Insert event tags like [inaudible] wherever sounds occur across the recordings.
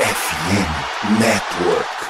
FM Network.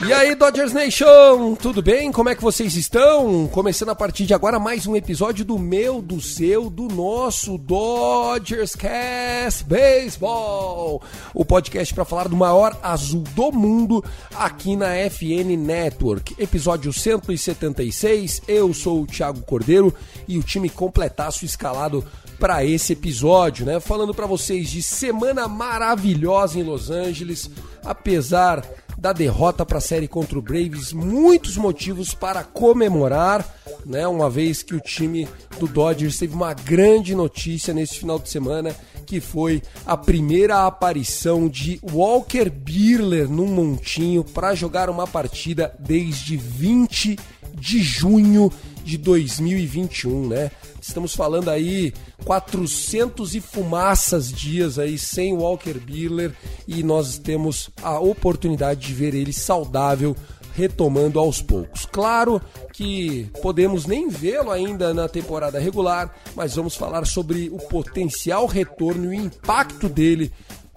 E aí, Dodgers Nation, tudo bem? Como é que vocês estão? Começando a partir de agora mais um episódio do meu, do seu, do nosso Dodgers Cast Baseball, o podcast para falar do maior azul do mundo aqui na FN Network. Episódio 176. Eu sou o Thiago Cordeiro e o time completaço escalado para esse episódio, né? Falando para vocês de semana maravilhosa em Los Angeles, apesar da derrota para a série contra o Braves, muitos motivos para comemorar, né? Uma vez que o time do Dodgers teve uma grande notícia nesse final de semana, que foi a primeira aparição de Walker Buehler num montinho para jogar uma partida desde 20 de junho de 2021, né? Estamos falando aí 400 e fumaças dias aí sem Walker Buehler e nós temos a oportunidade de ver ele saudável retomando aos poucos. Claro que podemos nem vê-lo ainda na temporada regular, mas vamos falar sobre o potencial retorno e o impacto dele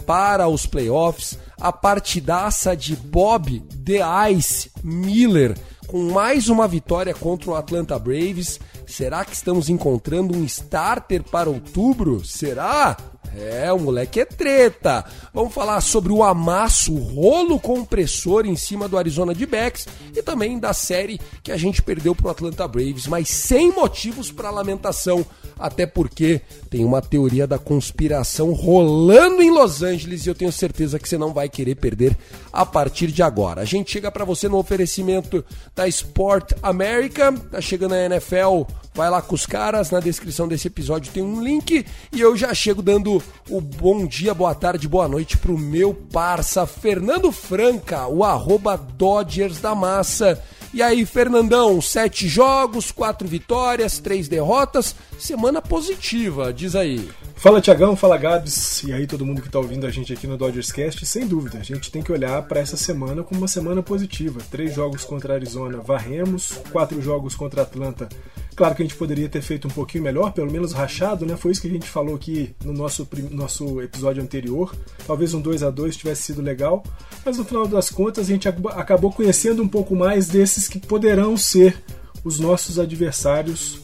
para os playoffs, a partidaça de Bob The Ice Miller com mais uma vitória contra o Atlanta Braves. Será que estamos encontrando um starter para outubro? Será? É, o moleque é treta. Vamos falar sobre o amasso, o rolo compressor em cima do Arizona de Backs e também da série que a gente perdeu para o Atlanta Braves, mas sem motivos para lamentação, até porque tem uma teoria da conspiração rolando em Los Angeles e eu tenho certeza que você não vai querer perder a partir de agora. A gente chega para você no oferecimento da Sport America, tá chegando a NFL Vai lá com os caras, na descrição desse episódio tem um link e eu já chego dando o bom dia, boa tarde, boa noite pro meu parça Fernando Franca, o arroba Dodgers da Massa. E aí, Fernandão, sete jogos, quatro vitórias, três derrotas, semana positiva, diz aí. Fala Tiagão, fala Gabs, e aí todo mundo que está ouvindo a gente aqui no Dodgers Cast, sem dúvida, a gente tem que olhar para essa semana como uma semana positiva. Três jogos contra Arizona, varremos, quatro jogos contra Atlanta. Claro que a gente poderia ter feito um pouquinho melhor, pelo menos rachado, né? Foi isso que a gente falou aqui no nosso, nosso episódio anterior. Talvez um 2 a 2 tivesse sido legal, mas no final das contas a gente acabou conhecendo um pouco mais desses que poderão ser os nossos adversários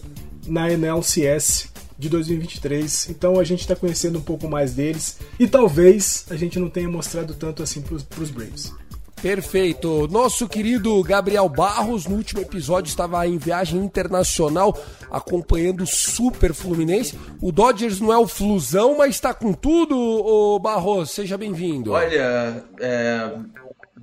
na NLCS de 2023. Então a gente está conhecendo um pouco mais deles e talvez a gente não tenha mostrado tanto assim para os Braves. Perfeito. Nosso querido Gabriel Barros, no último episódio, estava em viagem internacional acompanhando o Super Fluminense. O Dodgers não é o Flusão, mas está com tudo, ô Barros. Seja bem-vindo. Olha, é,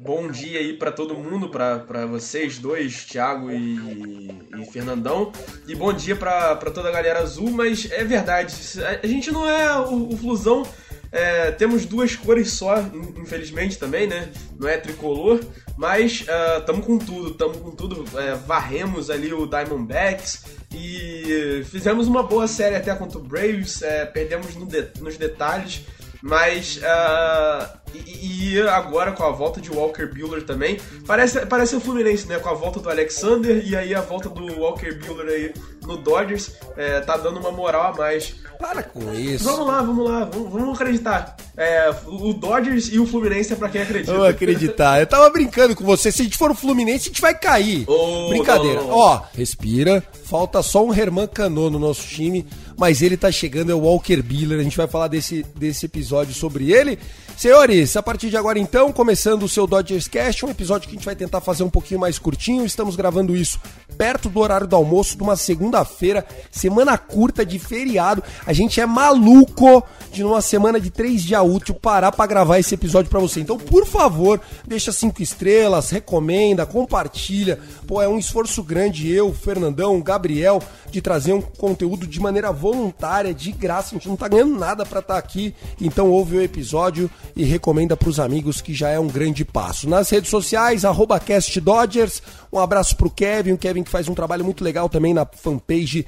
bom dia aí para todo mundo, para vocês dois, Thiago e, e Fernandão. E bom dia para toda a galera azul, mas é verdade, a gente não é o, o Flusão. É, temos duas cores só, infelizmente também, né? Não é tricolor, mas uh, com tudo, estamos com tudo. É, varremos ali o Diamondbacks e fizemos uma boa série até contra o Braves, é, perdemos no de, nos detalhes, mas uh, e, e, agora com a volta de Walker Buehler também, parece, parece o Fluminense, né? Com a volta do Alexander e aí a volta do Walker Buehler aí no Dodgers, é, tá dando uma moral a mais. Para com isso. Vamos lá, vamos lá, vamos, vamos acreditar. É, o Dodgers e o Fluminense é pra quem acredita. Vamos acreditar. Eu tava brincando com você. Se a gente for o Fluminense, a gente vai cair. Ô, Brincadeira. não. Ó, respira. Falta só um Herman Cano no nosso time, mas ele tá chegando, é o Walker Biller. A gente vai falar desse, desse episódio sobre ele. Senhores, a partir de agora então, começando o seu Dodgers Cast, um episódio que a gente vai tentar fazer um pouquinho mais curtinho. Estamos gravando isso perto do horário do almoço de uma segunda-feira, semana curta de feriado. A gente é maluco de numa semana de três dias útil parar pra gravar esse episódio pra você. Então, por favor, deixa cinco estrelas, recomenda, compartilha. Pô, é um esforço grande eu, Fernandão, Gabriel, de trazer um conteúdo de maneira voluntária, de graça. A gente não tá ganhando nada pra estar aqui. Então, ouve o episódio e recomenda pros amigos que já é um grande passo. Nas redes sociais, arroba CastDodgers. Um abraço pro Kevin, o Kevin que faz um trabalho muito legal também na fanpage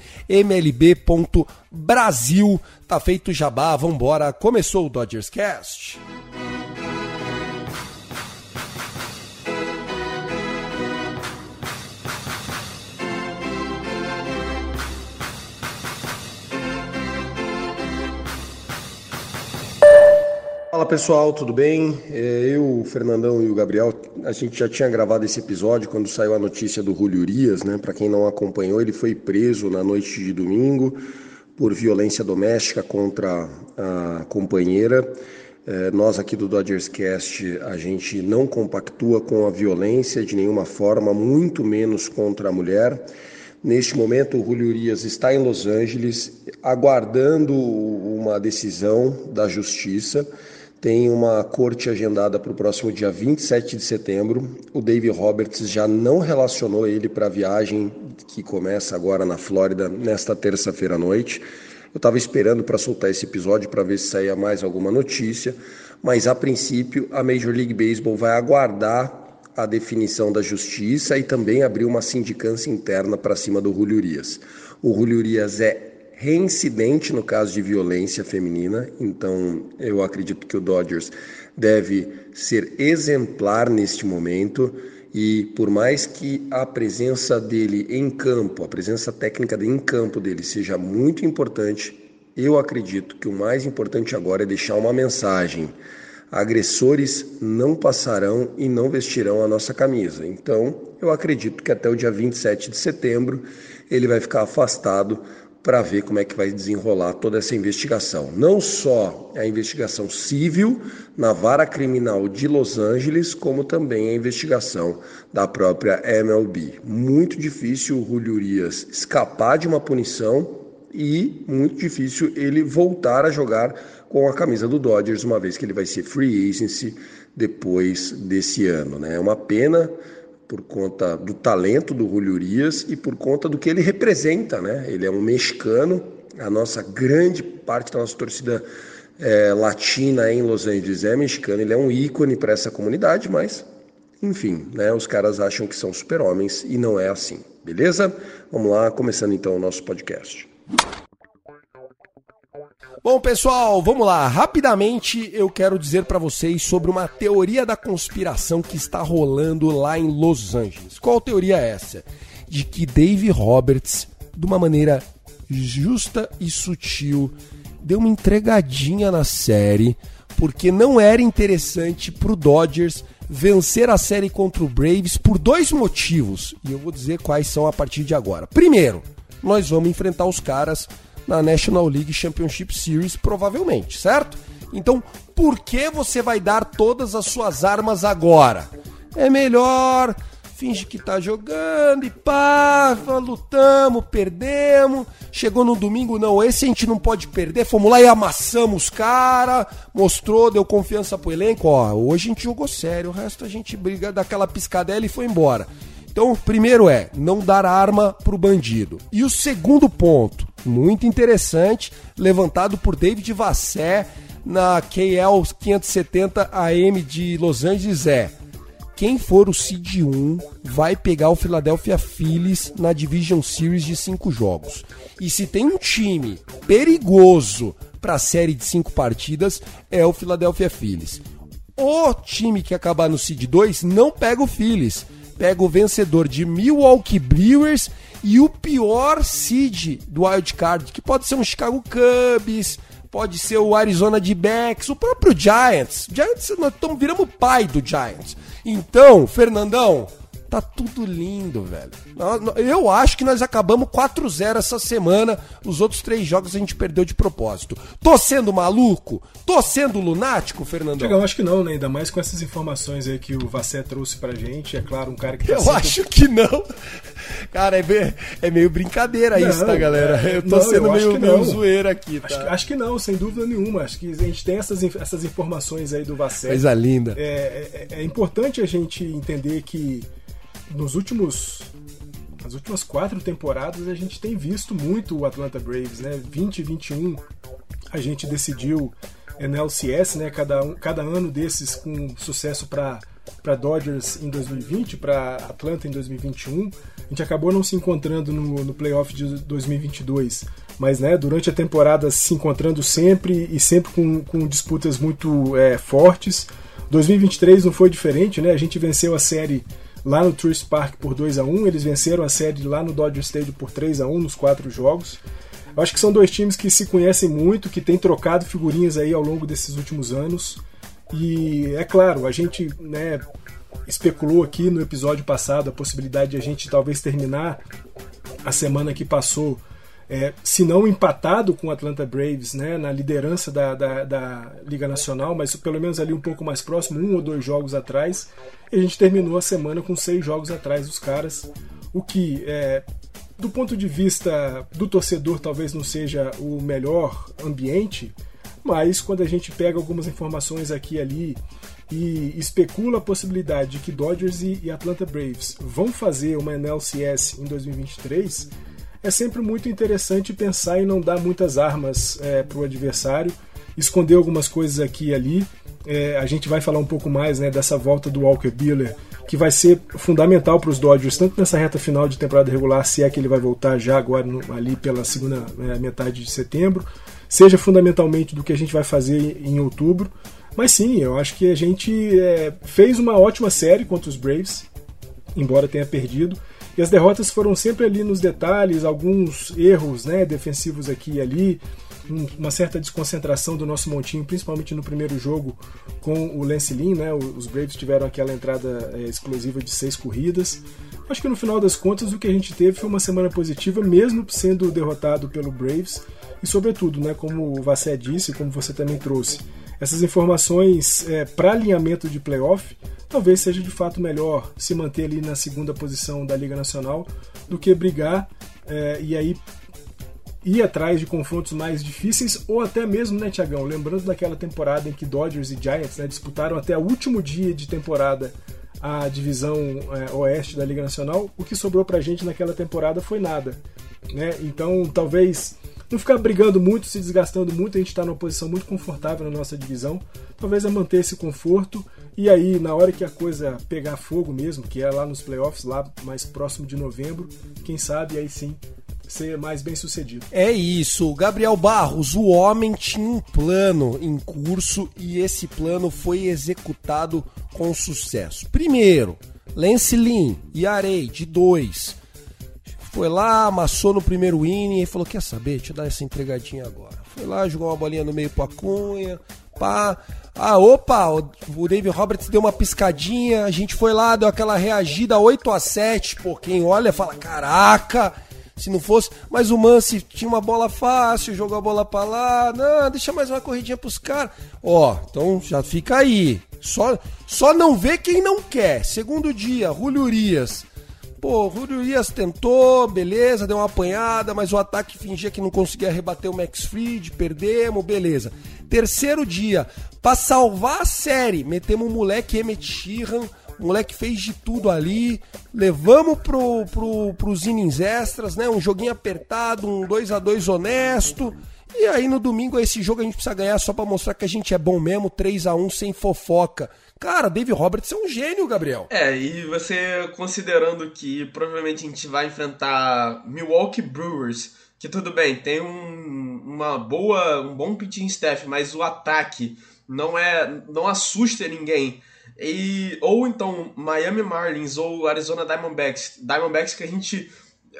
mlb.brasil. Tá feito o jabá, vambora. Começou o Dodgers Cast. Fala pessoal, tudo bem? É, Eu, o Fernandão e o Gabriel, a gente já tinha gravado esse episódio quando saiu a notícia do Julio Urias, né? Para quem não acompanhou, ele foi preso na noite de domingo por violência doméstica contra a companheira. É, Nós aqui do Dodgers Cast, a gente não compactua com a violência de nenhuma forma, muito menos contra a mulher. Neste momento, o Julio Urias está em Los Angeles, aguardando uma decisão da justiça. Tem uma corte agendada para o próximo dia 27 de setembro. O Dave Roberts já não relacionou ele para a viagem que começa agora na Flórida nesta terça-feira à noite. Eu estava esperando para soltar esse episódio para ver se saía mais alguma notícia, mas a princípio a Major League Baseball vai aguardar a definição da justiça e também abrir uma sindicância interna para cima do Julio Urias. O Julio Urias é reincidente no caso de violência feminina, então eu acredito que o Dodgers deve ser exemplar neste momento e por mais que a presença dele em campo, a presença técnica em campo dele seja muito importante, eu acredito que o mais importante agora é deixar uma mensagem. Agressores não passarão e não vestirão a nossa camisa. Então, eu acredito que até o dia 27 de setembro ele vai ficar afastado para ver como é que vai desenrolar toda essa investigação. Não só a investigação civil na vara criminal de Los Angeles, como também a investigação da própria MLB. Muito difícil o Julio Urias escapar de uma punição e muito difícil ele voltar a jogar com a camisa do Dodgers, uma vez que ele vai ser free agency depois desse ano. Né? É uma pena por conta do talento do Julio Urias e por conta do que ele representa. Né? Ele é um mexicano, a nossa grande parte da nossa torcida é, latina em Los Angeles é mexicana, ele é um ícone para essa comunidade, mas enfim, né, os caras acham que são super-homens e não é assim, beleza? Vamos lá, começando então o nosso podcast. Bom, pessoal, vamos lá. Rapidamente eu quero dizer para vocês sobre uma teoria da conspiração que está rolando lá em Los Angeles. Qual teoria é essa? De que Dave Roberts, de uma maneira justa e sutil, deu uma entregadinha na série, porque não era interessante pro Dodgers vencer a série contra o Braves por dois motivos. E eu vou dizer quais são a partir de agora. Primeiro, nós vamos enfrentar os caras na National League Championship Series, provavelmente, certo? Então, por que você vai dar todas as suas armas agora? É melhor finge que tá jogando e pá, lutamos, perdemos. Chegou no domingo, não, esse a gente não pode perder. Fomos lá e amassamos os cara, mostrou, deu confiança pro elenco. Ó, hoje a gente jogou sério, o resto a gente briga daquela piscadela e foi embora. Então, primeiro é não dar arma pro bandido. E o segundo ponto, muito interessante, levantado por David Vassé na KL 570 AM de Los Angeles é: quem for o seed 1 vai pegar o Philadelphia Phillies na Division Series de cinco jogos. E se tem um time perigoso para a série de cinco partidas é o Philadelphia Phillies. O time que acabar no seed 2 não pega o Phillies pega o vencedor de Milwaukee Brewers e o pior seed do wild card, que pode ser um Chicago Cubs, pode ser o Arizona D-backs, o próprio Giants. Giants, nós estamos viramos pai do Giants. Então, Fernandão, Tá tudo lindo, velho. Eu acho que nós acabamos 4-0 essa semana. Os outros três jogos a gente perdeu de propósito. Tô sendo maluco? Tô sendo lunático, Fernando? Eu acho que não, né? Ainda mais com essas informações aí que o Vassé trouxe pra gente. É claro, um cara que tá Eu sempre... acho que não. Cara, é meio, é meio brincadeira não, isso, tá, galera? É, eu tô não, sendo eu meio, meio zoeira aqui, tá? Acho, acho, que não, sem dúvida nenhuma. Acho que a gente tem essas, essas informações aí do Vassé. Coisa linda. É, é, é importante a gente entender que nos últimos nas últimas quatro temporadas a gente tem visto muito o Atlanta Braves, né? 20 e 21 a gente decidiu NLCS, né? Cada, um, cada ano desses com sucesso para para Dodgers em 2020, para Atlanta em 2021. A gente acabou não se encontrando no, no playoff de 2022, mas né, durante a temporada se encontrando sempre e sempre com, com disputas muito é, fortes. 2023 não foi diferente, né? A gente venceu a série lá no Truist Park por 2 a 1 Eles venceram a série lá no Dodger Stadium por 3 a 1 nos quatro jogos. Eu acho que são dois times que se conhecem muito, que têm trocado figurinhas aí ao longo desses últimos anos. E é claro, a gente né, especulou aqui no episódio passado a possibilidade de a gente talvez terminar a semana que passou é, se não empatado com o Atlanta Braves né, na liderança da, da, da, Liga Nacional, mas pelo menos ali um pouco mais próximo, um ou dois jogos atrás. E a gente terminou a semana com seis jogos atrás dos caras, o que, é, do ponto de vista do torcedor, talvez não seja o melhor ambiente, mas quando a gente pega algumas informações aqui e ali e especula a possibilidade de que Dodgers e Atlanta Braves vão fazer uma NLCS em 2023 é sempre muito interessante pensar em não dar muitas armas é, para o adversário, esconder algumas coisas aqui e ali. É, a gente vai falar um pouco mais né, dessa volta do Walker Buehler, que vai ser fundamental para os Dodgers, tanto nessa reta final de temporada regular, se é que ele vai voltar já agora no, ali pela segunda é, metade de setembro, seja fundamentalmente do que a gente vai fazer em outubro. Mas sim, eu acho que a gente é, fez uma ótima série contra os Braves, embora tenha perdido. E as derrotas foram sempre ali nos detalhes, alguns erros né, defensivos aqui e ali, uma certa desconcentração do nosso montinho, principalmente no primeiro jogo com o Lance Lynn, né? Os Braves tiveram aquela entrada é, explosiva de seis corridas. Acho que no final das contas o que a gente teve foi uma semana positiva, mesmo sendo derrotado pelo Braves. E sobretudo, né, como o Vassé disse, como você também trouxe, essas informações é, para alinhamento de playoff talvez seja de fato melhor se manter ali na segunda posição da Liga Nacional do que brigar é, e aí ir atrás de confrontos mais difíceis ou até mesmo, né, Tiagão? Lembrando daquela temporada em que Dodgers e Giants né, disputaram até o último dia de temporada a divisão é, oeste da Liga Nacional, o que sobrou pra gente naquela temporada foi nada. Né? Então, talvez não ficar brigando muito, se desgastando muito, a gente está numa posição muito confortável na nossa divisão. Talvez é manter esse conforto e aí, na hora que a coisa pegar fogo mesmo, que é lá nos playoffs, lá mais próximo de novembro, quem sabe aí sim ser mais bem sucedido. É isso, Gabriel Barros, o homem tinha um plano em curso e esse plano foi executado com sucesso. Primeiro, Lance Lynn e Arei de dois. Foi lá, amassou no primeiro inning e falou: Quer saber? Deixa eu dar essa entregadinha agora. Foi lá, jogou uma bolinha no meio pra Cunha, pá. Ah, opa, o David Roberts deu uma piscadinha, a gente foi lá, deu aquela reagida 8 a 7 pô, quem olha fala, caraca, se não fosse, mas o Mance tinha uma bola fácil, jogou a bola pra lá, não, deixa mais uma corridinha pros caras. Ó, então já fica aí. Só, só não vê quem não quer. Segundo dia, Julio Urias. Pô, o Julio Urias tentou, beleza, deu uma apanhada, mas o ataque fingia que não conseguia rebater o Max Fried, perdemos, beleza. Terceiro dia, para salvar a série, metemos o moleque Emmett Sheehan, o moleque fez de tudo ali, levamos pro, pro, pros innings extras, né? Um joguinho apertado, um 2 a 2 honesto. E aí no domingo esse jogo a gente precisa ganhar só para mostrar que a gente é bom mesmo, 3 a 1 sem fofoca. Cara, Dave Roberts é um gênio, Gabriel. É, e você considerando que provavelmente a gente vai enfrentar Milwaukee Brewers, que tudo bem, tem um, uma boa, um bom pitching staff, mas o ataque não é, não assusta ninguém. E, ou então Miami Marlins ou Arizona Diamondbacks, Diamondbacks que a gente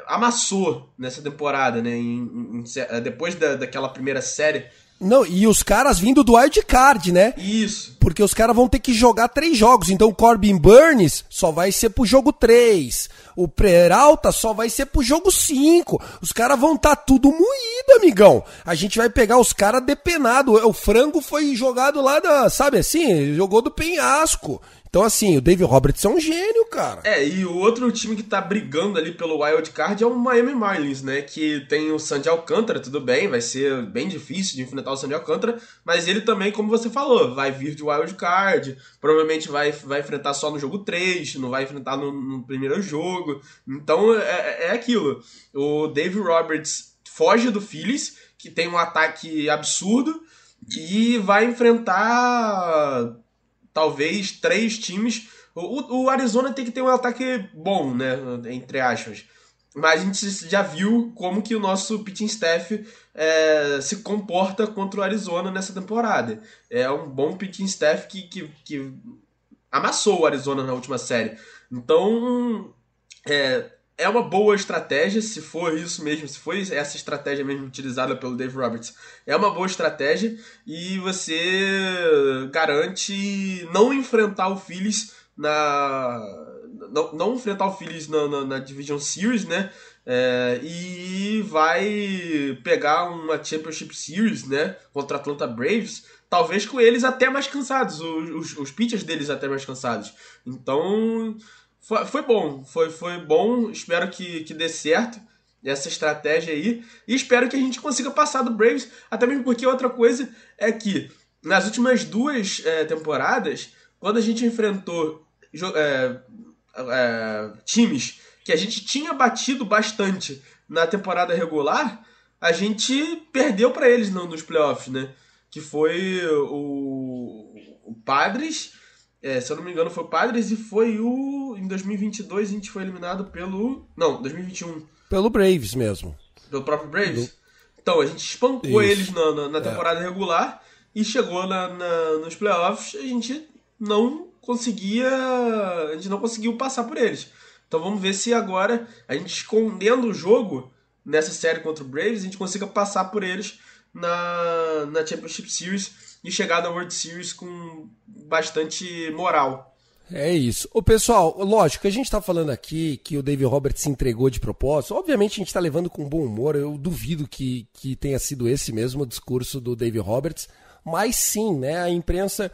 amassou nessa temporada, né? Em, em, depois da, daquela primeira série não, e os caras vindo do wild card, né? Isso. Porque os caras vão ter que jogar três jogos. Então o Corbin Burns só vai ser pro jogo 3. O Peralta só vai ser pro jogo 5. Os caras vão estar tá tudo moído, amigão. A gente vai pegar os caras depenado. O frango foi jogado lá da, sabe assim, jogou do penhasco. Então, assim, o Dave Roberts é um gênio, cara. É, e o outro time que tá brigando ali pelo wild card é o Miami Marlins, né? Que tem o Sandy Alcântara, tudo bem, vai ser bem difícil de enfrentar o Sandy Alcântara, mas ele também, como você falou, vai vir de wild card, provavelmente vai, vai enfrentar só no jogo 3, não vai enfrentar no, no primeiro jogo. Então, é, é, é aquilo. O Dave Roberts foge do Phillies, que tem um ataque absurdo, e vai enfrentar talvez três times. O, o Arizona tem que ter um ataque bom, né? Entre aspas. Mas a gente já viu como que o nosso pitching staff é, se comporta contra o Arizona nessa temporada. É um bom pitching staff que, que, que amassou o Arizona na última série. Então, é, é uma boa estratégia, se for isso mesmo, se for essa estratégia mesmo utilizada pelo Dave Roberts, é uma boa estratégia e você garante não enfrentar o Phillies na. Não, não enfrentar o Phillies na, na, na Division Series, né? É, e vai pegar uma Championship Series, né? Contra Atlanta Braves, talvez com eles até mais cansados, os, os, os pitchers deles até mais cansados. Então foi, foi bom, foi, foi bom. Espero que, que dê certo essa estratégia aí. E espero que a gente consiga passar do Braves. Até mesmo porque outra coisa é que nas últimas duas é, temporadas, quando a gente enfrentou é, é, times que a gente tinha batido bastante na temporada regular, a gente perdeu para eles não, nos playoffs, né? Que foi o, o Padres é, se eu não me engano, foi o Padres e foi o. Em 2022 a gente foi eliminado pelo. Não, 2021. Pelo Braves mesmo. Pelo próprio Braves? Então, a gente espancou Isso. eles na, na, na é. temporada é. regular e chegou na, na, nos playoffs a gente não conseguia. A gente não conseguiu passar por eles. Então vamos ver se agora, a gente escondendo o jogo nessa série contra o Braves, a gente consiga passar por eles na, na Championship Series e chegar na World Series com bastante moral. É isso. O pessoal, lógico, a gente está falando aqui que o David Roberts se entregou de propósito. Obviamente a gente está levando com bom humor. Eu duvido que, que tenha sido esse mesmo o discurso do David Roberts. Mas sim, né? A imprensa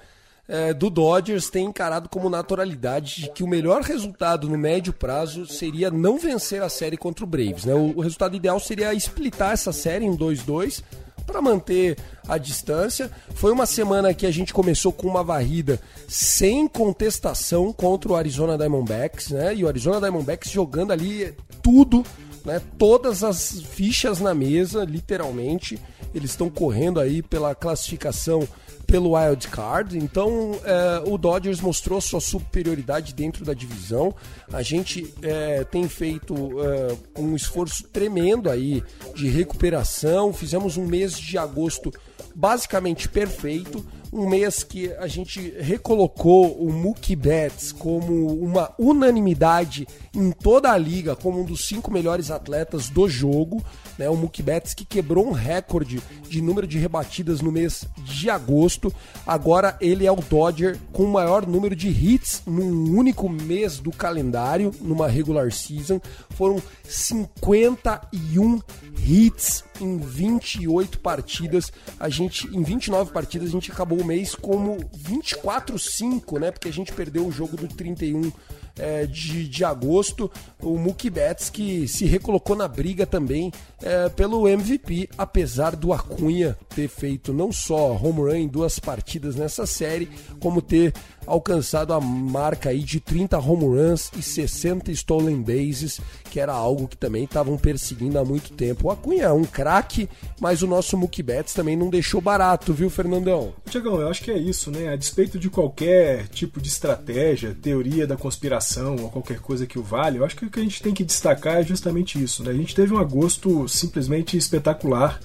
é, do Dodgers tem encarado como naturalidade de que o melhor resultado no médio prazo seria não vencer a série contra o Braves. Né? O, o resultado ideal seria splitar essa série em 2-2 para manter a distância. Foi uma semana que a gente começou com uma varrida sem contestação contra o Arizona Diamondbacks, né? E o Arizona Diamondbacks jogando ali tudo, né? Todas as fichas na mesa, literalmente. Eles estão correndo aí pela classificação pelo wild card. Então é, o Dodgers mostrou sua superioridade dentro da divisão. A gente é, tem feito é, um esforço tremendo aí de recuperação. Fizemos um mês de agosto basicamente perfeito. Um mês que a gente recolocou o Mookie Betts como uma unanimidade em toda a liga, como um dos cinco melhores atletas do jogo. Né? O Mookie Betts que quebrou um recorde de número de rebatidas no mês de agosto. Agora ele é o Dodger com o maior número de hits num único mês do calendário, numa regular season. Foram 51 hits em 28 partidas. A gente em 29 partidas a gente acabou o mês como 24-5, né? Porque a gente perdeu o jogo do 31 é, de, de agosto, o Mookie Betts que se recolocou na briga também é, pelo MVP, apesar do Acunha ter feito não só home run em duas partidas nessa série, como ter alcançado a marca aí de 30 home runs e 60 stolen bases, que era algo que também estavam perseguindo há muito tempo. O Acunha é um craque, mas o nosso Mookie Betts também não deixou barato, viu, Fernandão? Tiagão, eu acho que é isso, né? A despeito de qualquer tipo de estratégia, teoria da conspiração ou qualquer coisa que o vale, eu acho que o que a gente tem que destacar é justamente isso, né? A gente teve um agosto simplesmente espetacular.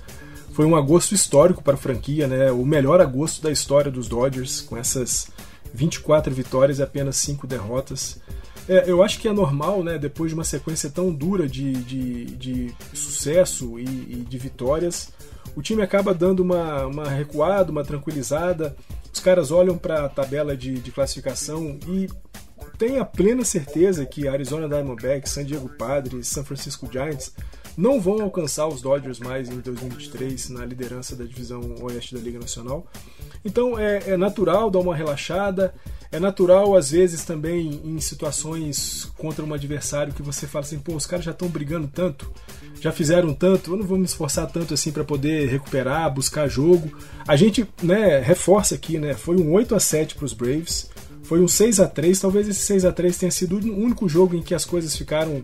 Foi um agosto histórico para a franquia, né? O melhor agosto da história dos Dodgers, com essas 24 vitórias e apenas 5 derrotas. É, eu acho que é normal, né, depois de uma sequência tão dura de, de, de sucesso e, e, de vitórias, o time acaba dando uma, uma recuada, uma tranquilizada. Os caras olham para a tabela de, de classificação e têm a plena certeza que Arizona Diamondbacks, San Diego Padres, San Francisco Giants não vão alcançar os Dodgers mais em 2023 na liderança da divisão oeste da Liga Nacional. Então é, é natural dar uma relaxada, é natural às vezes também em situações contra um adversário que você fala assim, pô, os caras já estão brigando tanto, já fizeram tanto, eu não vou me esforçar tanto assim para poder recuperar, buscar jogo. A gente, né, reforça aqui, né, foi um 8 a 7 para os Braves. Foi um 6 a 3 talvez esse 6 a 3 tenha sido o único jogo em que as coisas ficaram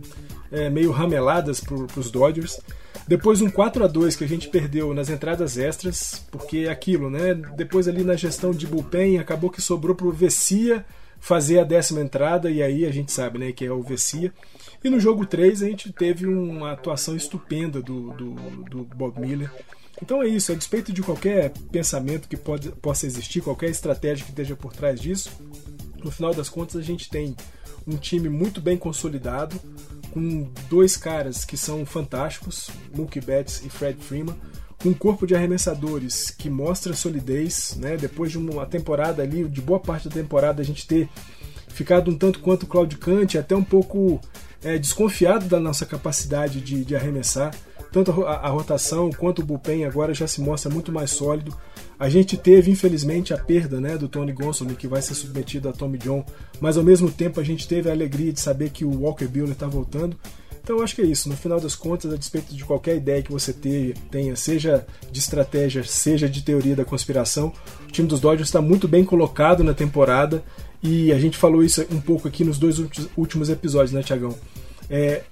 é, meio rameladas para os Dodgers. Depois um 4 a 2 que a gente perdeu nas entradas extras, porque é aquilo, né? Depois ali na gestão de bullpen acabou que sobrou para o Vessia fazer a décima entrada e aí a gente sabe, né, que é o Vessia. E no jogo 3 a gente teve uma atuação estupenda do, do, do Bob Miller. Então é isso, a despeito de qualquer pensamento que pode, possa existir, qualquer estratégia que esteja por trás disso, no final das contas a gente tem um time muito bem consolidado, com dois caras que são fantásticos, Mookie Betts e Fred Freeman, com um corpo de arremessadores que mostra solidez, né? Depois de uma temporada ali, de boa parte da temporada, a gente ter ficado um tanto quanto claudicante, até um pouco é, desconfiado da nossa capacidade de, de arremessar. Tanto a, a, rotação quanto o bullpen agora já se mostra muito mais sólido. A gente teve, infelizmente, a perda né, do Tony Gonsolin, que vai ser submetido a Tommy John, mas ao mesmo tempo a gente teve a alegria de saber que o Walker Buehler está voltando. Então eu acho que é isso. No final das contas, a despeito de qualquer ideia que você tenha, seja de estratégia, seja de teoria da conspiração, o time dos Dodgers está muito bem colocado na temporada e a gente falou isso um pouco aqui nos dois últimos episódios, né, Tiagão? É,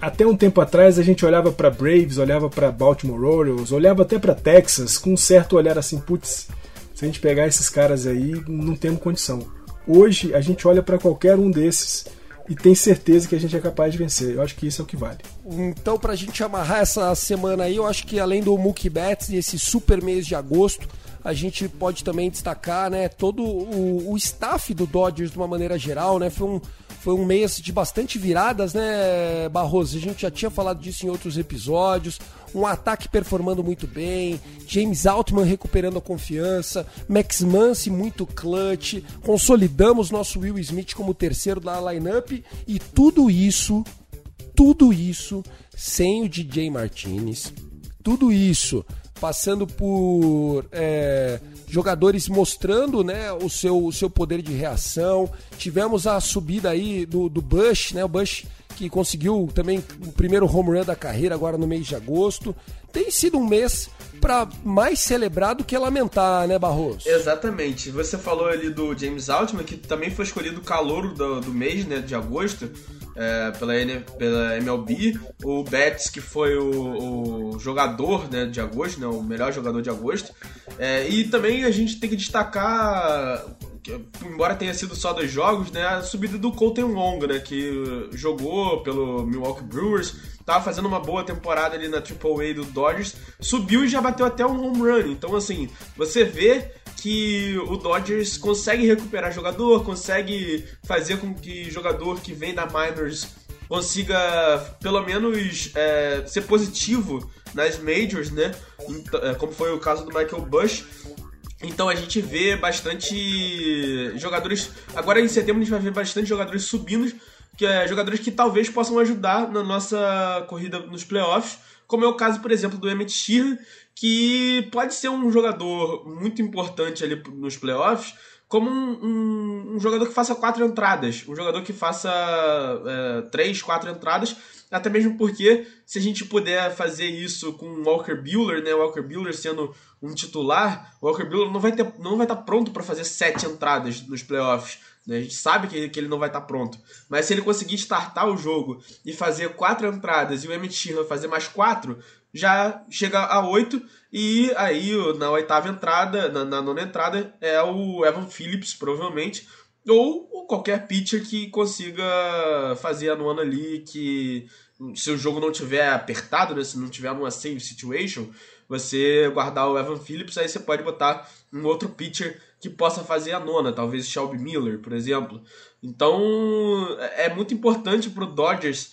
até um tempo atrás a gente olhava para Braves, olhava para Baltimore Orioles, olhava até para Texas com um certo olhar assim, putz, se a gente pegar esses caras aí, não temos condição. Hoje a gente olha para qualquer um desses e tem certeza que a gente é capaz de vencer. Eu acho que isso é o que vale. Então, para a gente amarrar essa semana aí, eu acho que além do Mookie Betts e esse super mês de agosto, a gente pode também destacar, né, todo o, o staff do Dodgers de uma maneira geral, né? Foi um foi um mês de bastante viradas, né, Barroso? A gente já tinha falado disso em outros episódios. Um ataque performando muito bem, James Altman recuperando a confiança, Max Muncy muito clutch, consolidamos nosso Will Smith como terceiro da lineup e tudo isso, tudo isso sem o DJ Martinez, tudo isso passando por é, jogadores mostrando né, o, seu, o seu poder de reação. Tivemos a subida aí do, do Bush, né? O Bush que conseguiu também o primeiro home run da carreira agora no mês de agosto. Tem sido um mês para mais celebrar do que lamentar, né, Barroso? Exatamente. Você falou ali do James Altman, que também foi escolhido calor do, do mês, né, de agosto é, pela, pela MLB, o Betts, que foi o, o, jogador né, de agosto, né, o melhor jogador de agosto. É, e também a gente tem que destacar, embora tenha sido só dois jogos, né, a subida do Colton Wong, né, que jogou pelo Milwaukee Brewers, estava fazendo uma boa temporada ali na Triple A do Dodgers, subiu e já bateu até um home run. Então, assim, você vê que o Dodgers consegue recuperar jogador, consegue fazer com que jogador que vem da minors consiga pelo menos é, ser positivo nas majors, né? Então, é, como foi o caso do Michael Bush. Então a gente vê bastante jogadores. Agora em setembro a gente vai ver bastante jogadores subindo, que é, jogadores que talvez possam ajudar na nossa corrida nos playoffs, como é o caso, por exemplo, do Emmett Sheehan, que pode ser um jogador muito importante ali nos playoffs, como um, um, um jogador que faça quatro entradas, um jogador que faça é, três, quatro entradas, até mesmo porque se a gente puder fazer isso com Walker Bueller, né, Walker Bueller sendo um titular, Walker Bueller não vai ter, não vai estar pronto para fazer sete entradas nos playoffs. Né? A gente sabe que, que ele não vai estar pronto. Mas se ele conseguir startar o jogo e fazer quatro entradas e o Emmett Sheehan fazer mais quatro, já chega a 8 e aí na oitava entrada, na, na, nona entrada, é o Evan Phillips, provavelmente, ou qualquer pitcher que consiga fazer a nona ali, que se o jogo não tiver apertado, né, se não tiver numa save situation, você guardar o Evan Phillips, aí você pode botar um outro pitcher que possa fazer a nona, talvez Shelby Miller, por exemplo. Então é muito importante para o Dodgers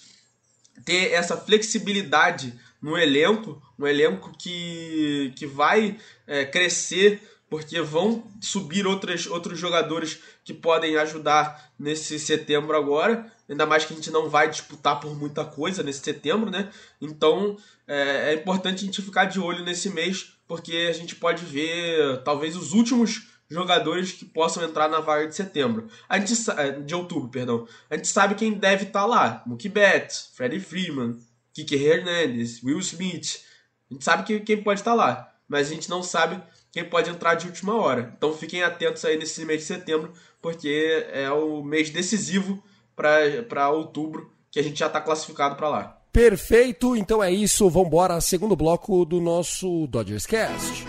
ter essa flexibilidade no elenco, um elenco que, que vai é, crescer porque vão subir outras, outros jogadores que podem ajudar nesse setembro agora. Ainda mais que a gente não vai disputar por muita coisa nesse setembro, né? Então é, é importante a gente ficar de olho nesse mês, porque a gente pode ver talvez os últimos jogadores que possam entrar na vaga de setembro. A gente é, de outubro, perdão. A gente sabe quem deve estar lá: Mookie Betts, Freddie Freeman, Kike Hernandez, Will Smith. A gente sabe que, quem pode estar lá, mas a gente não sabe quem pode entrar de última hora. Então fiquem atentos aí nesse mês de setembro, porque é o mês decisivo para outubro que a gente já está classificado para lá. Perfeito, então é isso. Vamos embora, segundo bloco do nosso Dodgers Cast.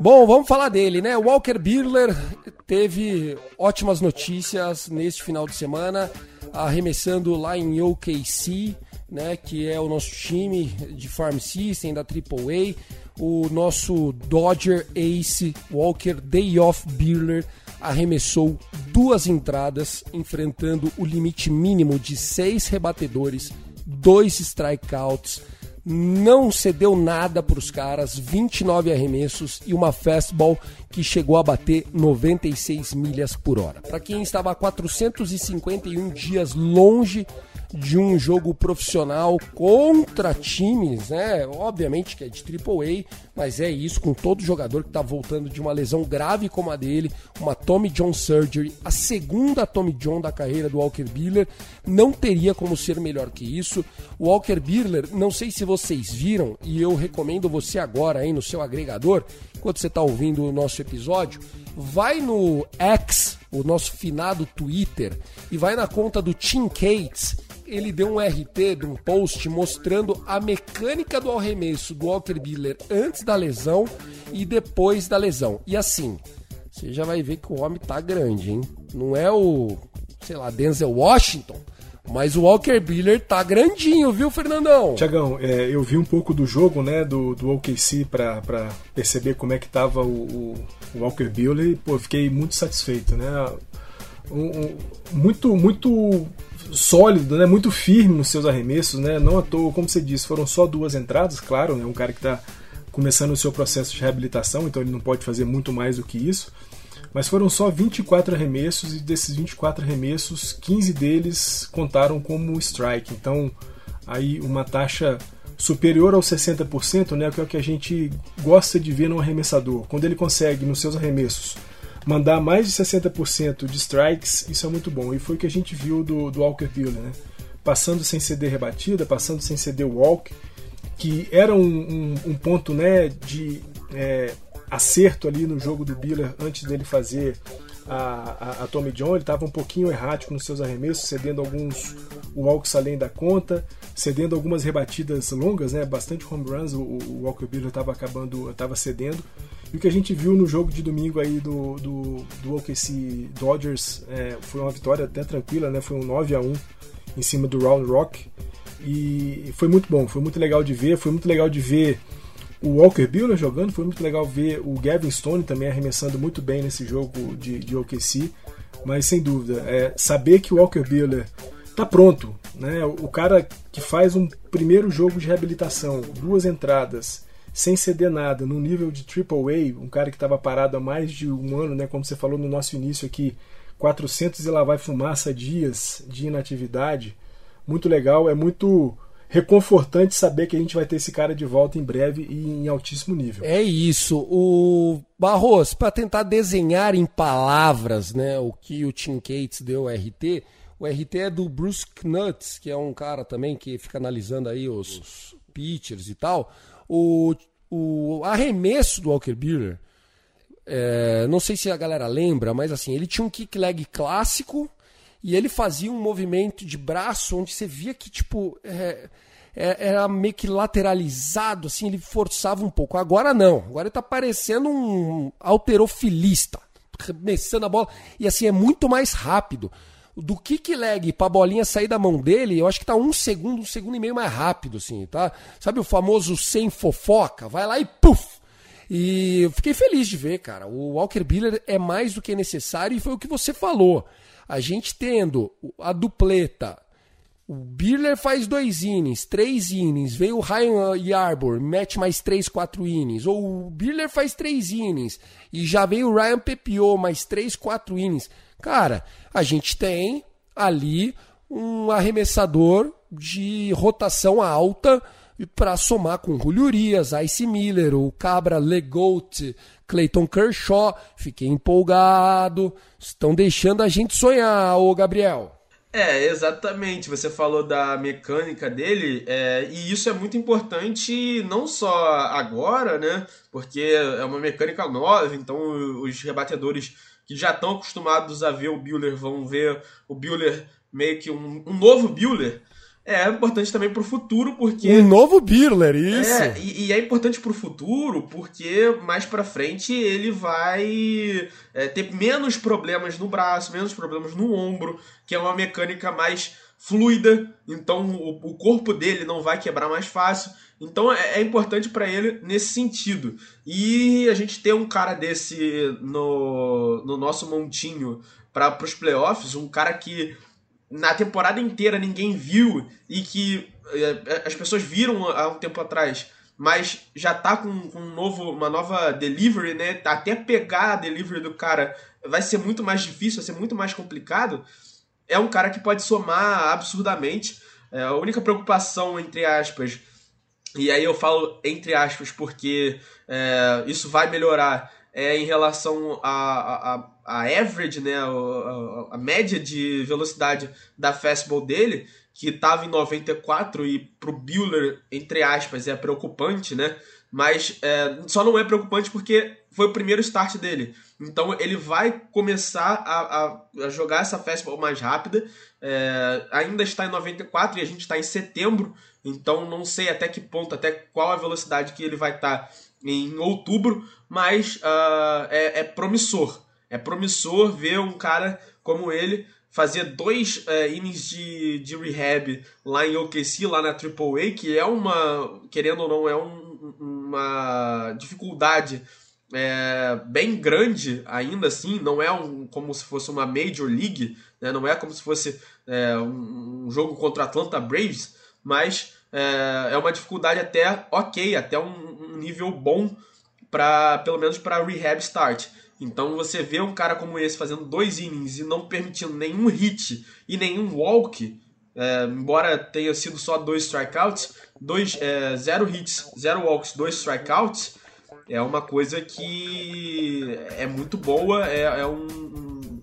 Bom, vamos falar dele, né? Walker Buehler teve ótimas notícias neste final de semana, arremessando lá em OKC, né, que é o nosso time de Farm System da AAA, o nosso Dodger Ace Walker Day Off Buehler arremessou duas entradas, enfrentando o limite mínimo de seis rebatedores, dois strikeouts não cedeu nada para os caras, 29 arremessos e uma fastball que chegou a bater 96 milhas por hora. Para quem estava 451 dias longe de um jogo profissional contra times, né? Obviamente que é de AAA, mas é isso com todo jogador que está voltando de uma lesão grave como a dele, uma Tommy John Surgery, a segunda Tommy John da carreira do Walker Buehler, não teria como ser melhor que isso. O Walker Buehler, não sei se vocês viram, e eu recomendo você agora aí no seu agregador, enquanto você está ouvindo o nosso episódio, vai no X, o nosso finado Twitter, e vai na conta do Tim Cates ele deu um RT de um post mostrando a mecânica do arremesso do Walker Buehler antes da lesão e depois da lesão. E assim, você já vai ver que o homem tá grande, hein? Não é o, sei lá, Denzel Washington, mas o Walker Buehler tá grandinho, viu, Fernandão? Tiagão, é, eu vi um pouco do jogo, né, do, do OKC pra, pra perceber como é que tava o, o Walker Buehler e, pô, fiquei muito satisfeito, né? Um, um, muito, muito sólido, né? Muito firme nos seus arremessos, né? Não à toa, como você disse, foram só duas entradas, claro, né? Um cara que está começando o seu processo de reabilitação, então ele não pode fazer muito mais do que isso. Mas foram só 24 arremessos e desses 24 arremessos, 15 deles contaram como strike. Então, aí uma taxa superior aos 60%, né, que é o que a gente gosta de ver no arremessador. Quando ele consegue nos seus arremessos mandar mais de 60% de strikes, isso é muito bom. E foi o que a gente viu do, do Walker Buehler, né? Passando sem ceder rebatida, passando sem ceder walk, que era um, um, um ponto né, de é, acerto ali no jogo do Buehler antes dele fazer a, a, Tommy John. Ele estava um pouquinho errático nos seus arremessos, cedendo alguns walks além da conta, cedendo algumas rebatidas longas, né, bastante home runs. O, o Walker Buehler estava acabando, estava cedendo. E o que a gente viu no jogo de domingo aí do, do, do OKC Dodgers é, foi uma vitória até tranquila, né? Foi um 9 a 1 em cima do Round Rock. E foi muito bom, foi muito legal de ver, foi muito legal de ver o Walker Buehler jogando, foi muito legal ver o Gavin Stone também arremessando muito bem nesse jogo de, de OKC. Mas sem dúvida, é, saber que o Walker Buehler tá pronto, né? O cara que faz um primeiro jogo de reabilitação, duas entradas, sem ceder nada, no nível de Triple A, um cara que estava parado há mais de um ano, né, como você falou no nosso início aqui, 400 e lá vai fumaça dias de inatividade, muito legal, é muito reconfortante saber que a gente vai ter esse cara de volta em breve e em altíssimo nível. É isso. O Barros, para tentar desenhar em palavras, né, o que o Tim Cates deu ao RT, o RT é do Bruce Knuts, que é um cara também que fica analisando aí os, os pitchers e tal. O, o arremesso do Walker Buehler, é, não sei se a galera lembra, mas assim, ele tinha um kick leg clássico e ele fazia um movimento de braço onde você via que, tipo, é, é, era meio que lateralizado, assim, ele forçava um pouco. Agora não, agora ele tá parecendo um alterofilista, remessando a bola, e assim, é muito mais rápido. Do kick leg pra bolinha sair da mão dele, eu acho que tá um segundo, um segundo e meio mais rápido, assim, tá? Sabe o famoso sem fofoca? Vai lá e puf! E eu fiquei feliz de ver, cara. O Walker Buehler é mais do que necessário e foi o que você falou. A gente tendo a dupleta, o Birler faz dois innings, três innings, veio o Ryan Yarbor, mete mais três, quatro innings. Ou o Birler faz três innings e já veio o Ryan Pepiot, mais três, quatro innings. Cara, a gente tem ali um arremessador de rotação alta para somar com Julio Urias, Ice Miller, o Cabra Legout, Clayton Kershaw. Fiquei empolgado. Estão deixando a gente sonhar, ô Gabriel. É, exatamente. Você falou da mecânica dele, é, e isso é muito importante não só agora, né? Porque é uma mecânica nova, então os rebatedores que já estão acostumados a ver o Bueller vão ver o Bueller meio que um, um novo Bueller. É importante também para o futuro, porque. Um novo Birler, isso. É, e, e é importante para o futuro, porque mais para frente ele vai é, ter menos problemas no braço, menos problemas no ombro, que é uma mecânica mais fluida, então o, o corpo dele não vai quebrar mais fácil. Então é, é importante para ele nesse sentido. E a gente ter um cara desse no, no nosso montinho para os playoffs, um cara que na temporada inteira ninguém viu e que é, as pessoas viram há um tempo atrás, mas já tá com, com um novo, uma nova delivery, né? Até pegar a delivery do cara vai ser muito mais difícil, vai ser muito mais complicado. É um cara que pode somar absurdamente. É, a única preocupação, entre aspas, e aí eu falo entre aspas porque é, isso vai melhorar, é em relação a, a a average, né, a, a, a, média de velocidade da fastball dele, que estava em 94 e pro Bueller, entre aspas, é preocupante, né? Mas é, só não é preocupante porque foi o primeiro start dele. Então ele vai começar a, a jogar essa fastball mais rápida. É, ainda está em 94 e a gente está em setembro, então não sei até que ponto, até qual a velocidade que ele vai estar tá em outubro, mas uh, é, é promissor. É promissor ver um cara como ele fazer dois é, innings de, de rehab lá em OKC, lá na AAA, que é uma, querendo ou não, é um, uma dificuldade é, bem grande ainda assim, não é um, como se fosse uma Major League, né? não é como se fosse é, um, um, jogo contra Atlanta Braves, mas é, é uma dificuldade até ok, até um, um nível bom para pelo menos para rehab start. Então você vê um cara como esse fazendo dois innings e não permitindo nenhum hit e nenhum walk, é, embora tenha sido só dois strikeouts, dois, é, zero hits, zero walks, dois strikeouts, é uma coisa que é muito boa, é, é um,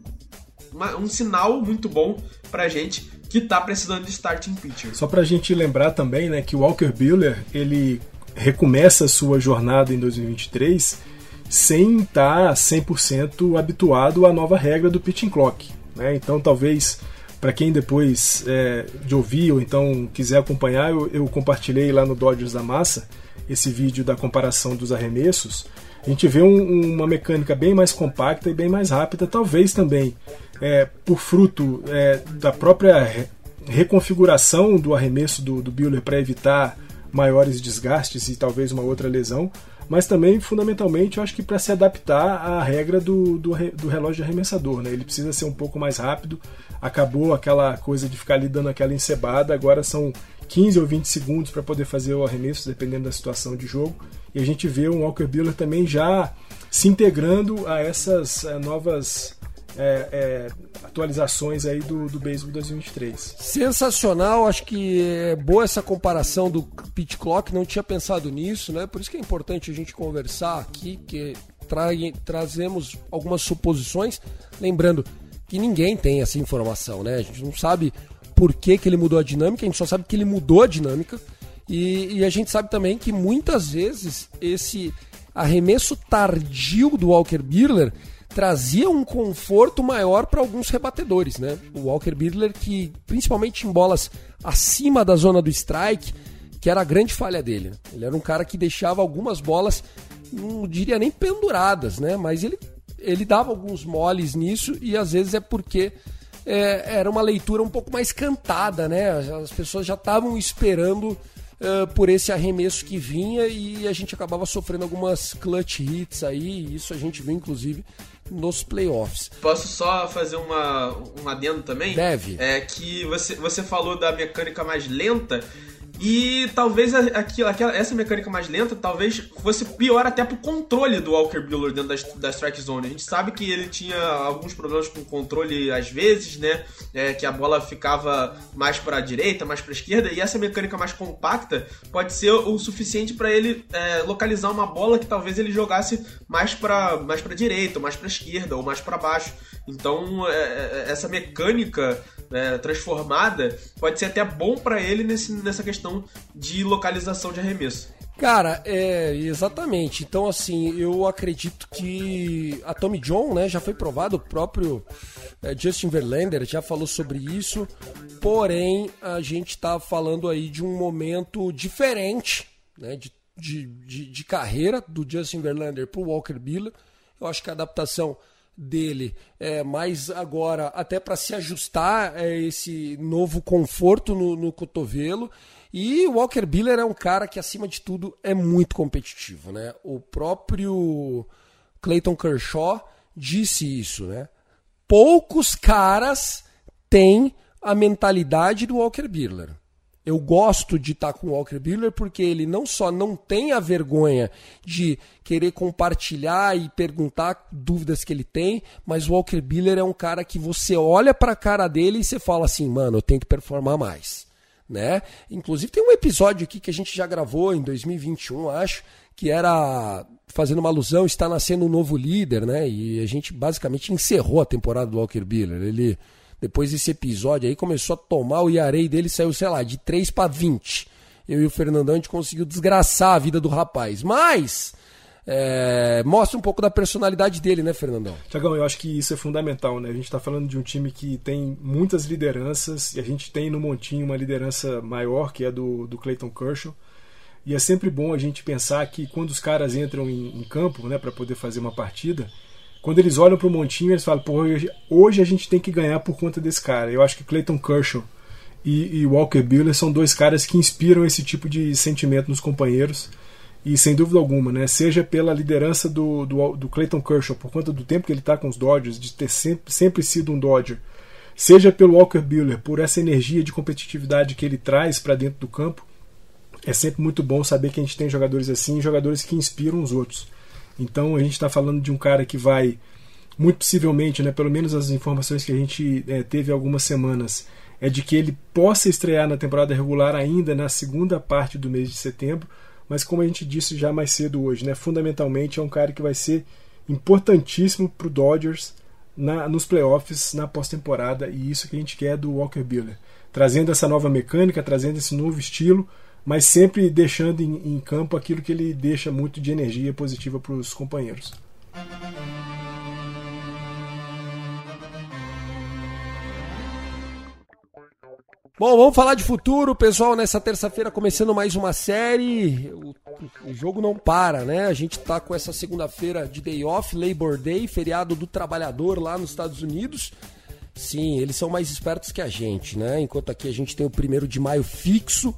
uma, um sinal muito bom pra gente que tá precisando de starting pitcher. Só pra gente lembrar também, né, que o Walker Buehler, ele recomeça a sua jornada em 2023 sem estar 100% habituado à nova regra do pitching clock. Né? Então, talvez, para quem depois é, de ouvir ou então quiser acompanhar, eu, eu, compartilhei lá no Dodgers da Massa esse vídeo da comparação dos arremessos. A gente vê um, uma mecânica bem mais compacta e bem mais rápida, talvez também é, por fruto é, da própria reconfiguração do arremesso do, do Buehler para evitar maiores desgastes e talvez uma outra lesão mas também, fundamentalmente, eu acho que para se adaptar à regra do, do, do, relógio arremessador. Né? Ele precisa ser um pouco mais rápido. Acabou aquela coisa de ficar ali dando aquela encebada, agora são 15 ou 20 segundos para poder fazer o arremesso, dependendo da situação de jogo. E a gente vê o Walker Buehler também já se integrando a essas eh, novas é, é, atualizações aí do, do beisebol 2023. Sensacional, acho que é boa essa comparação do pitch clock, não tinha pensado nisso, né? Por isso que é importante a gente conversar aqui, que tra trazemos algumas suposições, lembrando que ninguém tem essa informação, né? A gente não sabe por que, que ele mudou a dinâmica, a gente só sabe que ele mudou a dinâmica. E, e a gente sabe também que muitas vezes esse arremesso tardio do Walker Buehler trazia um conforto maior para alguns rebatedores, né? O Walker Buehler que principalmente em bolas acima da zona do strike que era a grande falha dele. Né? Ele era um cara que deixava algumas bolas, não diria nem penduradas, né? Mas ele, ele dava alguns moles nisso e às vezes é porque é, era uma leitura um pouco mais cantada, né? As pessoas já estavam esperando uh, por esse arremesso que vinha e a gente acabava sofrendo algumas clutch hits aí. Isso a gente viu, inclusive, nos playoffs. Posso só fazer uma, um adendo também? Deve. É que você, você falou da mecânica mais lenta. E talvez aquilo, aquela, essa mecânica mais lenta talvez fosse pior até pro controle do Walker Buehler dentro da, da strike zone. A gente sabe que ele tinha alguns problemas com o controle às vezes, né? É, que a bola ficava mais para a direita, mais para esquerda, e essa mecânica mais compacta pode ser o suficiente para ele é, localizar uma bola que talvez ele jogasse mais para mais para direita, ou mais para esquerda, ou mais para baixo. Então, é, é, essa mecânica é, transformada pode ser até bom para ele nesse, nessa questão de localização de arremesso. Cara, é exatamente. Então, assim, eu acredito que a Tommy John, né, já foi provado, o próprio é, Justin Verlander já falou sobre isso. Porém, a gente está falando aí de um momento diferente, né, de, de, de, de carreira do Justin Verlander para o Walker Buehler. Eu acho que a adaptação dele, é, mas agora até para se ajustar a esse novo conforto no, no cotovelo. E o Walker Buehler é um cara que, acima de tudo, é muito competitivo. Né? O próprio Clayton Kershaw disse isso. Né? Poucos caras têm a mentalidade do Walker Buehler. Eu gosto de estar com o Walker Buehler porque ele não só não tem a vergonha de querer compartilhar e perguntar dúvidas que ele tem, mas o Walker Buehler é um cara que você olha para a cara dele e você fala assim, mano, eu tenho que performar mais, né? Inclusive tem um episódio aqui que a gente já gravou em 2021, acho, que era fazendo uma alusão, está nascendo um novo líder, né? E a gente basicamente encerrou a temporada do Walker Buehler. Ele depois desse episódio aí, começou a tomar o Iarei dele, saiu, sei lá, de 3 para 20. Eu e o Fernandão, a gente conseguiu desgraçar a vida do rapaz. Mas. É, mostra um pouco da personalidade dele, né, Fernandão? Tiagão, eu acho que isso é fundamental, né? A gente está falando de um time que tem muitas lideranças, e a gente tem no Montinho uma liderança maior, que é do, do Clayton Kershaw. E é sempre bom a gente pensar que quando os caras entram em, em campo, né, para poder fazer uma partida, quando eles olham para o montinho, eles falam: Pô, hoje, a gente tem que ganhar por conta desse cara. Eu acho que Clayton Kershaw e, e Walker Buehler são dois caras que inspiram esse tipo de sentimento nos companheiros. E sem dúvida alguma, né, seja pela liderança do, do, do Clayton Kershaw, por conta do tempo que ele está com os Dodgers, de ter sempre, sempre sido um Dodger, seja pelo Walker Buehler, por essa energia de competitividade que ele traz para dentro do campo, é sempre muito bom saber que a gente tem jogadores assim, jogadores que inspiram os outros. Então a gente está falando de um cara que vai, muito possivelmente, né, pelo menos as informações que a gente é, teve algumas semanas, é de que ele possa estrear na temporada regular ainda na segunda parte do mês de setembro, mas como a gente disse já mais cedo hoje, né, fundamentalmente é um cara que vai ser importantíssimo para o Dodgers na, nos playoffs, na pós-temporada, e isso que a gente quer do Walker Buehler. Trazendo essa nova mecânica, trazendo esse novo estilo, mas sempre deixando em, em campo aquilo que ele deixa muito de energia positiva para os companheiros. Bom, vamos falar de futuro, pessoal. Nessa terça-feira começando mais uma série. O, o, jogo não para, né? A gente tá com essa segunda-feira de day off, Labor Day, feriado do trabalhador lá nos Estados Unidos. Sim, eles são mais espertos que a gente, né? Enquanto aqui a gente tem o primeiro de maio fixo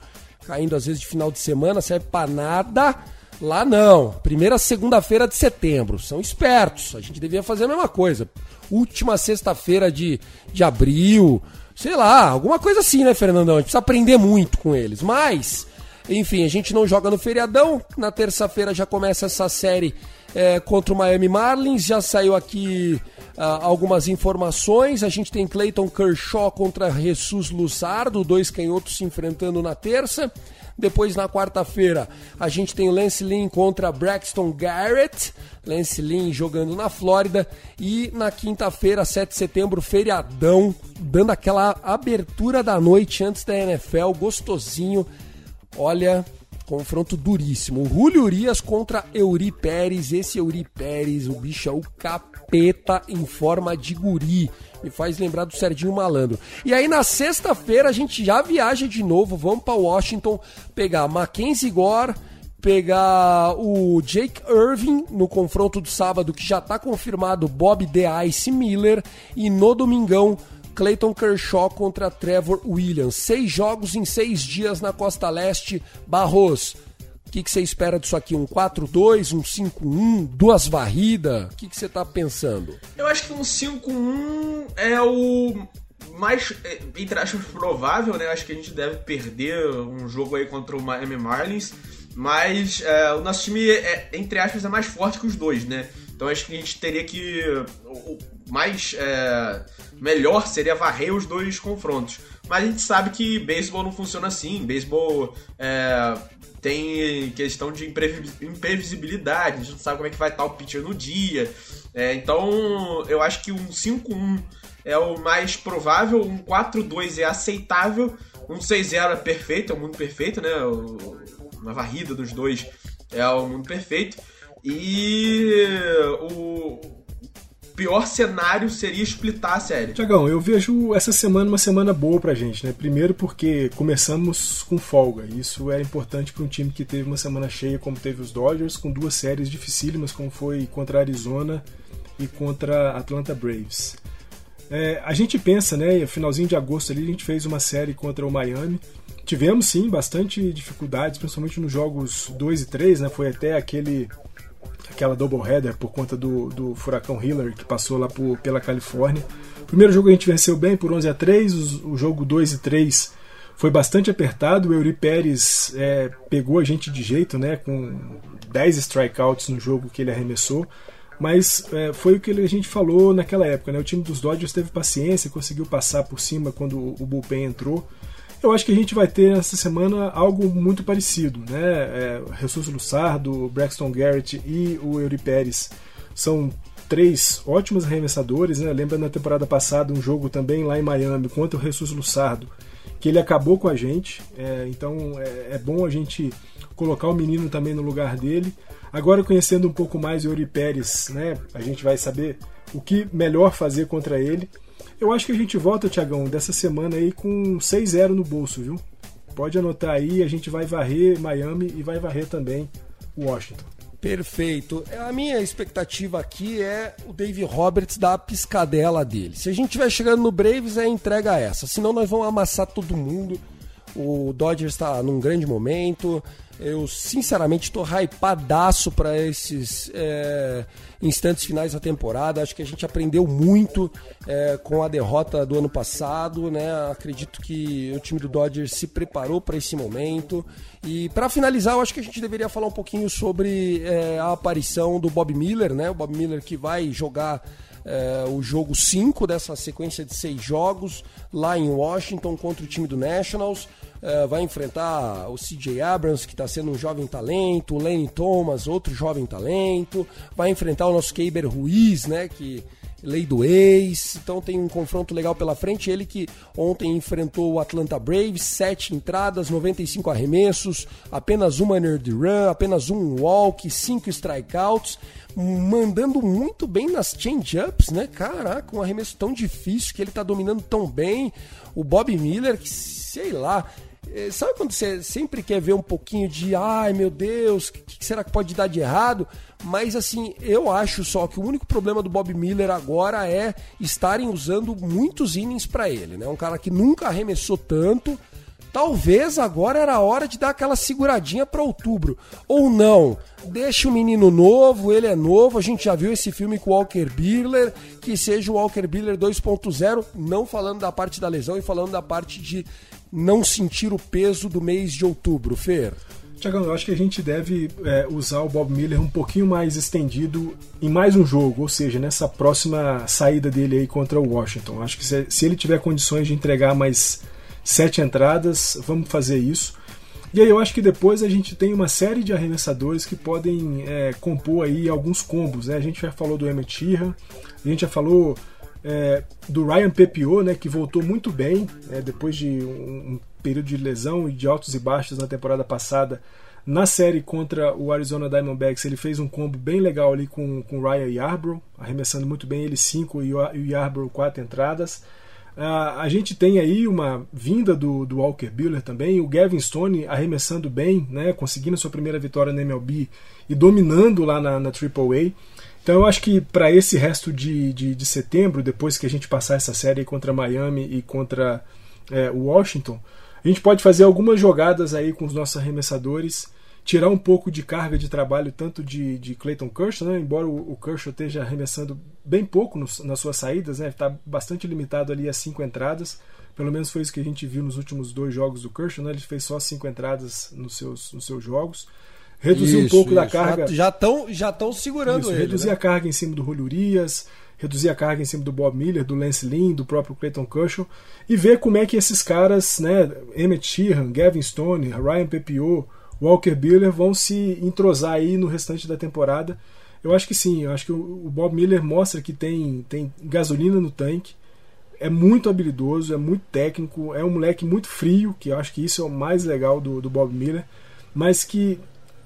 caindo às vezes de final de semana, serve para nada. Lá não. Primeira segunda-feira de setembro. São espertos. A gente devia fazer a mesma coisa. Última sexta-feira de, de abril. Sei lá, alguma coisa assim, né, Fernandão? A gente precisa aprender muito com eles. Mas, enfim, a gente não joga no feriadão. Na terça-feira já começa essa série é, contra o Miami Marlins. Já saiu aqui uh, algumas informações. A gente tem Clayton Kershaw contra Jesus Lussardo, dois canhotos se enfrentando na terça. Depois, na quarta-feira, a gente tem Lance Lynn contra Braxton Garrett. Lance Lynn jogando na Flórida. E na quinta-feira, 7 de setembro, feriadão, dando aquela abertura da noite antes da NFL, gostosinho. Olha, Confronto duríssimo. Julio Urias contra Euri Pérez. Esse Euri Pérez, o bicho é o capeta em forma de guri. Me faz lembrar do Serginho Malandro. E aí na sexta-feira a gente já viaja de novo. Vamos para Washington pegar Mackenzie Gore pegar o Jake Irving no confronto do sábado, que já está confirmado Bob The Ice Miller, e no domingão Clayton Kershaw contra Trevor Williams. Seis jogos em seis dias na Costa Leste. Barros, o que, você espera disso aqui? Um 4-2, um 5-1, duas varridas? O que, que, você está pensando? Eu acho que um 5-1 é o mais, é, entre aspas, provável, né? Acho que a gente deve perder um jogo aí contra o Miami Marlins. Mas é, o nosso time, é, entre aspas, é mais forte que os dois, né? Então acho que a gente teria que. O mais. É, melhor seria varrer os dois confrontos. Mas a gente sabe que beisebol não funciona assim. Beisebol é, tem questão de imprevisibilidade. A gente não sabe como é que vai estar o pitcher no dia. É, então eu acho que um 5-1 é o mais provável. Um 4-2 é aceitável. Um 6-0 é perfeito, é o mundo perfeito, né? Uma varrida dos dois é o mundo perfeito. E o pior cenário seria splitar a série. Tiagão, eu vejo essa semana uma semana boa pra gente, né? Primeiro porque começamos com folga. Isso é importante para um time que teve uma semana cheia, como teve os Dodgers, com duas séries dificílimas, como foi contra a Arizona e contra Atlanta Braves. É, a gente pensa, né? Finalzinho de agosto ali, a gente fez uma série contra o Miami. Tivemos sim bastante dificuldades, principalmente nos jogos 2 e 3, né? Foi até aquele aquela doubleheader por conta do, do furacão Hillary que passou lá por, pela Califórnia. Primeiro jogo a gente venceu bem por 11 a 3, o, o jogo 2 e 3 foi bastante apertado. O Eury Pérez é, pegou a gente de jeito, né, com 10 strikeouts no jogo que ele arremessou. Mas é, foi o que a gente falou naquela época. Né? O time dos Dodgers teve paciência, conseguiu passar por cima quando o bullpen entrou. Eu acho que a gente vai ter essa semana algo muito parecido, né? É, Jesus Lussardo, Braxton Garrett e o Eury Pérez são três ótimos arremessadores, né? Lembra na temporada passada um jogo também lá em Miami contra o Jesus Lussardo, que ele acabou com a gente. É, então é, é, bom a gente colocar o menino também no lugar dele. Agora conhecendo um pouco mais o Eury Pérez, né? A gente vai saber o que melhor fazer contra ele. Eu acho que a gente volta, Tiagão, dessa semana aí com 6-0 no bolso, viu? Pode anotar aí, a gente vai varrer Miami e vai varrer também Washington. Perfeito. A minha expectativa aqui é o Dave Roberts dar a piscadela dele. Se a gente estiver chegando no Braves, é entrega essa. Senão nós vamos amassar todo mundo. O Dodgers está num grande momento. Eu, sinceramente, estou hypadaço para esses é, instantes finais da temporada. Acho que a gente aprendeu muito é, com a derrota do ano passado. Né? Acredito que o time do Dodgers se preparou para esse momento. E para finalizar, eu acho que a gente deveria falar um pouquinho sobre é, a aparição do Bob Miller, né? O Bob Miller que vai jogar é, o jogo 5 dessa sequência de seis jogos lá em Washington contra o time do Nationals. Uh, vai enfrentar o CJ Abrams, que está sendo um jovem talento, o Lenny Thomas, outro jovem talento, vai enfrentar o nosso Keiber Ruiz, né, que lei do ex, então tem um confronto legal pela frente. Ele que ontem enfrentou o Atlanta Braves, sete entradas, 95 arremessos, apenas uma nerd run, apenas um walk, cinco strikeouts, mandando muito bem nas change-ups, né? Caraca, um arremesso tão difícil que ele tá dominando tão bem. O Bob Miller, que sei lá, sabe quando você sempre quer ver um pouquinho de ai meu Deus, o que, que, será que pode dar de errado? Mas assim, eu acho só que o único problema do Bob Miller agora é estarem usando muitos innings para ele, né? Um cara que nunca arremessou tanto. Talvez agora era a hora de dar aquela seguradinha para outubro. Ou não, deixa o menino novo, ele é novo. A gente já viu esse filme com o Walker Buehler, que seja o Walker Buehler 2.0, não falando da parte da lesão e falando da parte de não sentir o peso do mês de outubro, Fer? Tiagão, eu acho que a gente deve é, usar o Bob Miller um pouquinho mais estendido em mais um jogo, ou seja, nessa próxima saída dele aí contra o Washington. Acho que se, se ele tiver condições de entregar mais sete entradas, vamos fazer isso. E aí eu acho que depois a gente tem uma série de arremessadores que podem é, compor aí alguns combos. Né? A gente já falou do Emmett a gente já falou é, do Ryan Pepiot, né, que voltou muito bem é, depois de um, um, período de lesão e de altos e baixos na temporada passada. Na série contra o Arizona Diamondbacks, ele fez um combo bem legal ali com o Ryan Yarbrough, arremessando muito bem ele 5 e o Yarbrough 4 entradas. Uh, a gente tem aí uma vinda do, do Walker Buehler também, o Gavin Stone arremessando bem, né, conseguindo sua primeira vitória na MLB e dominando lá na, na AAA. Então eu acho que para esse resto de, de, de, setembro, depois que a gente passar essa série contra Miami e contra é, Washington, a gente pode fazer algumas jogadas aí com os nossos arremessadores, tirar um pouco de carga de trabalho tanto de, de Clayton Kershaw, né? embora o, o Kershaw esteja arremessando bem pouco nos, nas suas saídas, né? está bastante limitado ali a cinco entradas, pelo menos foi isso que a gente viu nos últimos dois jogos do Kershaw, né? ele fez só cinco entradas nos seus, nos seus jogos reduzir isso, um pouco isso. da carga. Já estão já estão segurando isso, ele. Reduzir né? a carga em cima do Julio Urias, reduzir a carga em cima do Bob Miller, do Lance Lynn, do próprio Clayton Kershaw e ver como é que esses caras, né, Emmett Sheehan, Gavin Stone, Ryan Pepiot, Walker Buehler vão se entrosar aí no restante da temporada. Eu acho que sim, eu acho que o Bob Miller mostra que tem, tem gasolina no tanque, é muito habilidoso, é muito técnico, é um moleque muito frio, que eu acho que isso é o mais legal do, do Bob Miller, mas que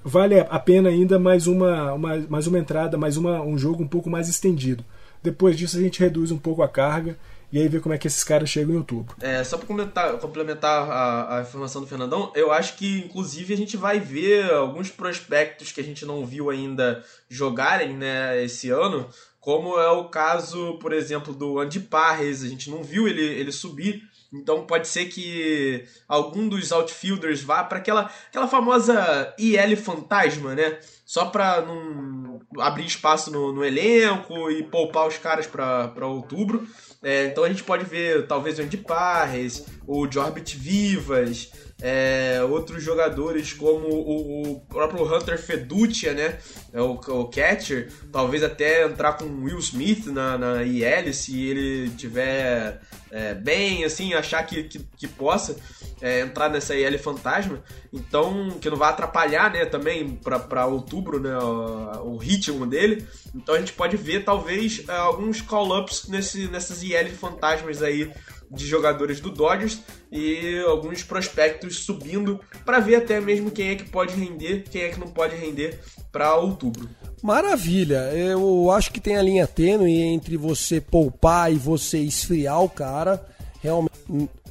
vale a pena ainda mais uma, uma, mais uma entrada, mais uma, um jogo um pouco mais estendido. Depois disso a gente reduz um pouco a carga e aí vê como é que esses caras chegam em outubro. É, só para complementar, complementar a, a, informação do Fernandão, eu acho que inclusive a gente vai ver alguns prospectos que a gente não viu ainda jogarem né, esse ano, como é o caso, por exemplo, do Andy Parres, a gente não viu ele, ele subir então pode ser que algum dos outfielders vá para aquela, aquela famosa IL fantasma, né? Só para não abrir espaço no, no, elenco e poupar os caras para outubro. É, então a gente pode ver talvez o Andy Parres, o Jorbit Vivas, é, outros jogadores como o, o, próprio Hunter Fedutia, né? É o, o catcher, talvez até entrar com Will Smith na, na IL se ele tiver é, bem, assim, achar que, que, que possa é, entrar nessa IL fantasma. Então, que não vai atrapalhar, né, também para outubro, né, o, o, ritmo dele. Então a gente pode ver talvez é, alguns call-ups nessas IL fantasmas aí de jogadores do Dodgers e alguns prospectos subindo para ver até mesmo quem é que pode render, quem é que não pode render para outubro. Maravilha, eu acho que tem a linha tênue entre você poupar e você esfriar o cara. Realmente,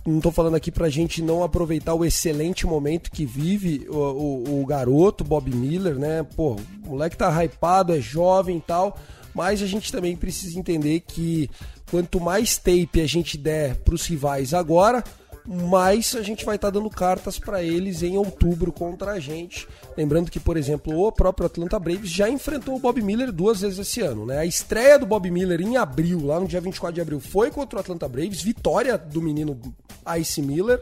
não estou falando aqui para a gente não aproveitar o excelente momento que vive o, o, o garoto, Bob Miller, né? Pô, o moleque tá hypado, é jovem e tal, mas a gente também precisa entender que Quanto mais tape a gente der para os rivais agora, mais a gente vai estar tá dando cartas para eles em outubro contra a gente. Lembrando que, por exemplo, o próprio Atlanta Braves já enfrentou o Bob Miller duas vezes esse ano. Né? A estreia do Bob Miller em abril, lá no dia 24 de abril, foi contra o Atlanta Braves, vitória do menino Ice Miller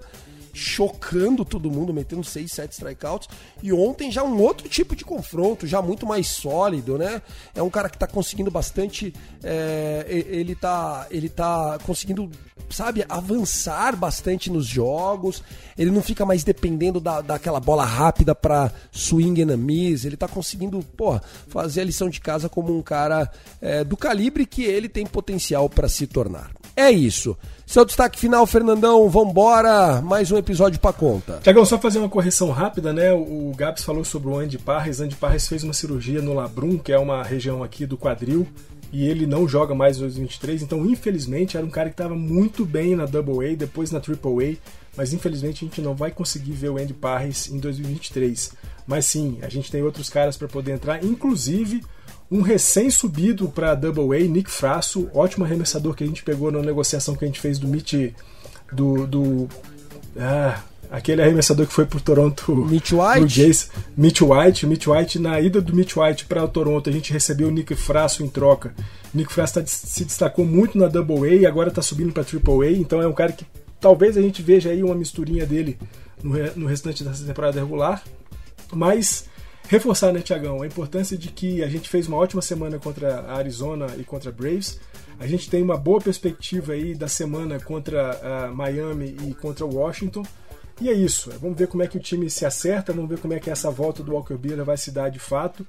chocando todo mundo, metendo 6, 7 strikeouts. E ontem já um outro tipo de confronto, já muito mais sólido, né? É um cara que tá conseguindo bastante. É, ele, tá, ele tá conseguindo, sabe, avançar bastante nos jogos. Ele não fica mais dependendo da, daquela bola rápida para swing and a miss. Ele tá conseguindo, pô, fazer a lição de casa como um cara é, do calibre que ele tem potencial para se tornar. É isso. Seu destaque final, Fernandão, vambora, mais um episódio pra conta. Tiagão, só fazer uma correção rápida, né? O Gabs falou sobre o Andy Parres. Andy Parres fez uma cirurgia no Labrum, que é uma região aqui do quadril, e ele não joga mais em 2023, então infelizmente era um cara que estava muito bem na Double A, depois na Triple A, mas infelizmente a gente não vai conseguir ver o Andy Parres em 2023. Mas sim, a gente tem outros caras para poder entrar, inclusive um recém-subido para Double A, Nick Frasso, ótimo arremessador que a gente pegou na negociação que a gente fez do Mitch. Do. do ah, aquele arremessador que foi pro Toronto. [laughs] Mitch White? Jays, Mitch White. Mitch White, na ida do Mitch White para o Toronto, a gente recebeu o Nick Frasso em troca. O Nick Frasso tá, se destacou muito na Double A e agora está subindo para Triple A, então é um cara que talvez a gente veja aí uma misturinha dele no, no restante dessa temporada regular. Mas reforçar, né, Tiagão, a importância de que a gente fez uma ótima semana contra a Arizona e contra a Braves. A gente tem uma boa perspectiva aí da semana contra a Miami e contra o Washington. E é isso. Vamos ver como é que o time se acerta, vamos ver como é que essa volta do Walker Buehler vai se dar de fato.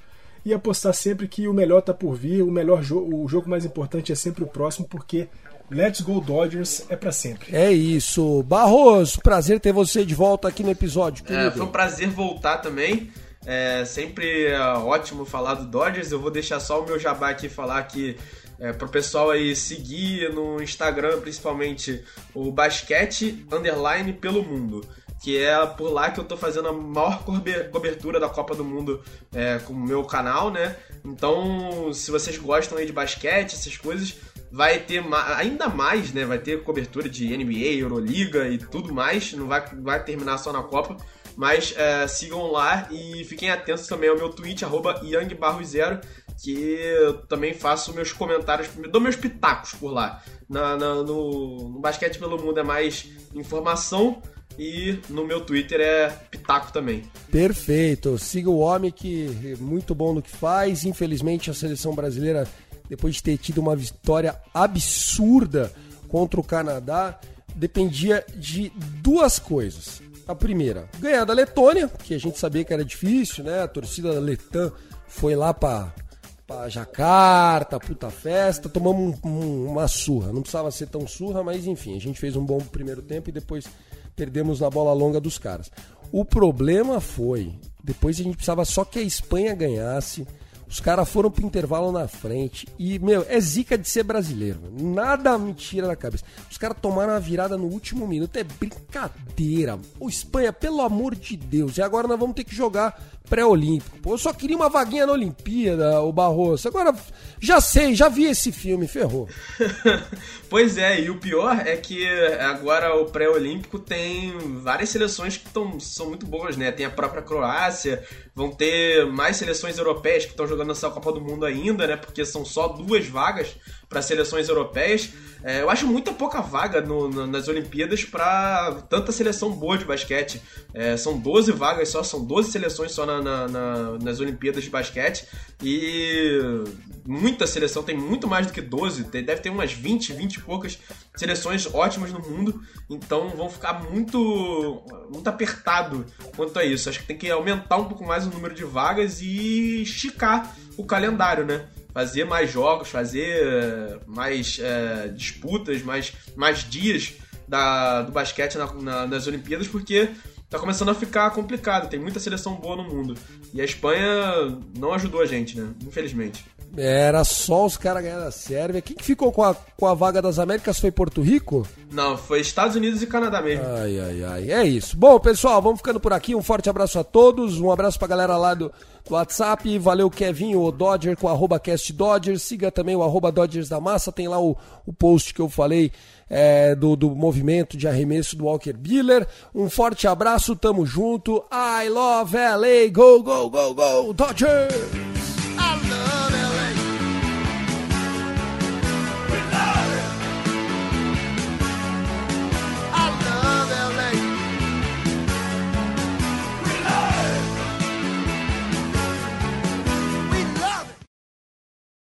E apostar sempre que o melhor está por vir, o melhor jogo, o jogo mais importante é sempre o próximo, porque Let's Go Dodgers é para sempre. É isso. Barros, prazer ter você de volta aqui no episódio. É, foi um prazer voltar também. É sempre é, ótimo falar do Dodgers. Eu vou deixar só o meu jabá aqui falar que é, para o pessoal aí seguir no Instagram, principalmente o basquete underline pelo mundo que é por lá que eu tô fazendo a maior cobertura da Copa do Mundo é, com o meu canal, né? Então, se vocês gostam aí de basquete, essas coisas, vai ter ainda mais, né? Vai ter cobertura de NBA, Euroliga e tudo mais. Não vai, vai terminar só na Copa. Mas é, sigam lá e fiquem atentos também ao meu tweet, arroba YoungBarro0, que eu também faço meus comentários, dou meus pitacos por lá. Na, na no, no Basquete pelo Mundo é mais informação, e no meu Twitter é Pitaco também. Perfeito. Siga o homem que é muito bom no que faz. Infelizmente a seleção brasileira, depois de ter tido uma vitória absurda contra o Canadá, dependia de duas coisas. A primeira, ganhar da Letônia, que a gente sabia que era difícil, né? A torcida da Letã foi lá para pra Jacarta, puta festa, tomamos um, um, uma surra. Não precisava ser tão surra, mas enfim, a gente fez um bom primeiro tempo e depois perdemos na bola longa dos caras. O problema foi, depois a gente precisava só que a Espanha ganhasse. Os caras foram pro intervalo na frente. E, meu, é zica de ser brasileiro. Nada me tira da cabeça. Os caras tomaram a virada no último minuto. É brincadeira. O Espanha, pelo amor de Deus. E agora nós vamos ter que jogar pré-olímpico. Pô, eu só queria uma vaguinha na Olimpíada, o Barroso. Agora, já sei, já vi esse filme, ferrou. [laughs] pois é, e o pior é que agora o pré-olímpico tem várias seleções que tão, são muito boas, né? Tem a própria Croácia, vão ter mais seleções europeias que estão jogando essa Copa do Mundo ainda, né? Porque são só duas vagas para seleções europeias. É, eu acho muita pouca vaga no, no, nas Olimpíadas para tanta seleção boa de basquete. É, são 12 vagas só, são 12 seleções só na, na, na, nas Olimpíadas de basquete. E muita seleção, tem muito mais do que 12, deve ter umas 20, 20 e poucas seleções ótimas no mundo. Então vão ficar muito, muito apertado quanto a isso. Acho que tem que aumentar um pouco mais o número de vagas e esticar o calendário, né? Fazer mais jogos, fazer eh, mais é, disputas, mais, mais dias da, do basquete na, na, nas Olimpíadas, porque tá começando a ficar complicado. Tem muita seleção boa no mundo. E a Espanha não ajudou a gente, né? Infelizmente. Era só os caras ganhando a Sérvia. Quem que ficou com a, com a vaga das Américas foi Porto Rico? Não, foi Estados Unidos e Canadá mesmo. Ai, ai, ai. É isso. Bom, pessoal, vamos ficando por aqui. Um forte abraço a todos. Um abraço pra galera lá do, do WhatsApp. Valeu, Kevin, o Dodger com arroba cast Dodgers. Siga também o arroba Dodgers da Massa. Tem lá o, o post que eu falei é, do, do movimento de arremesso do Walker Biller. Um forte abraço, tamo junto. I love LA. Go, go, go, go, Dodgers!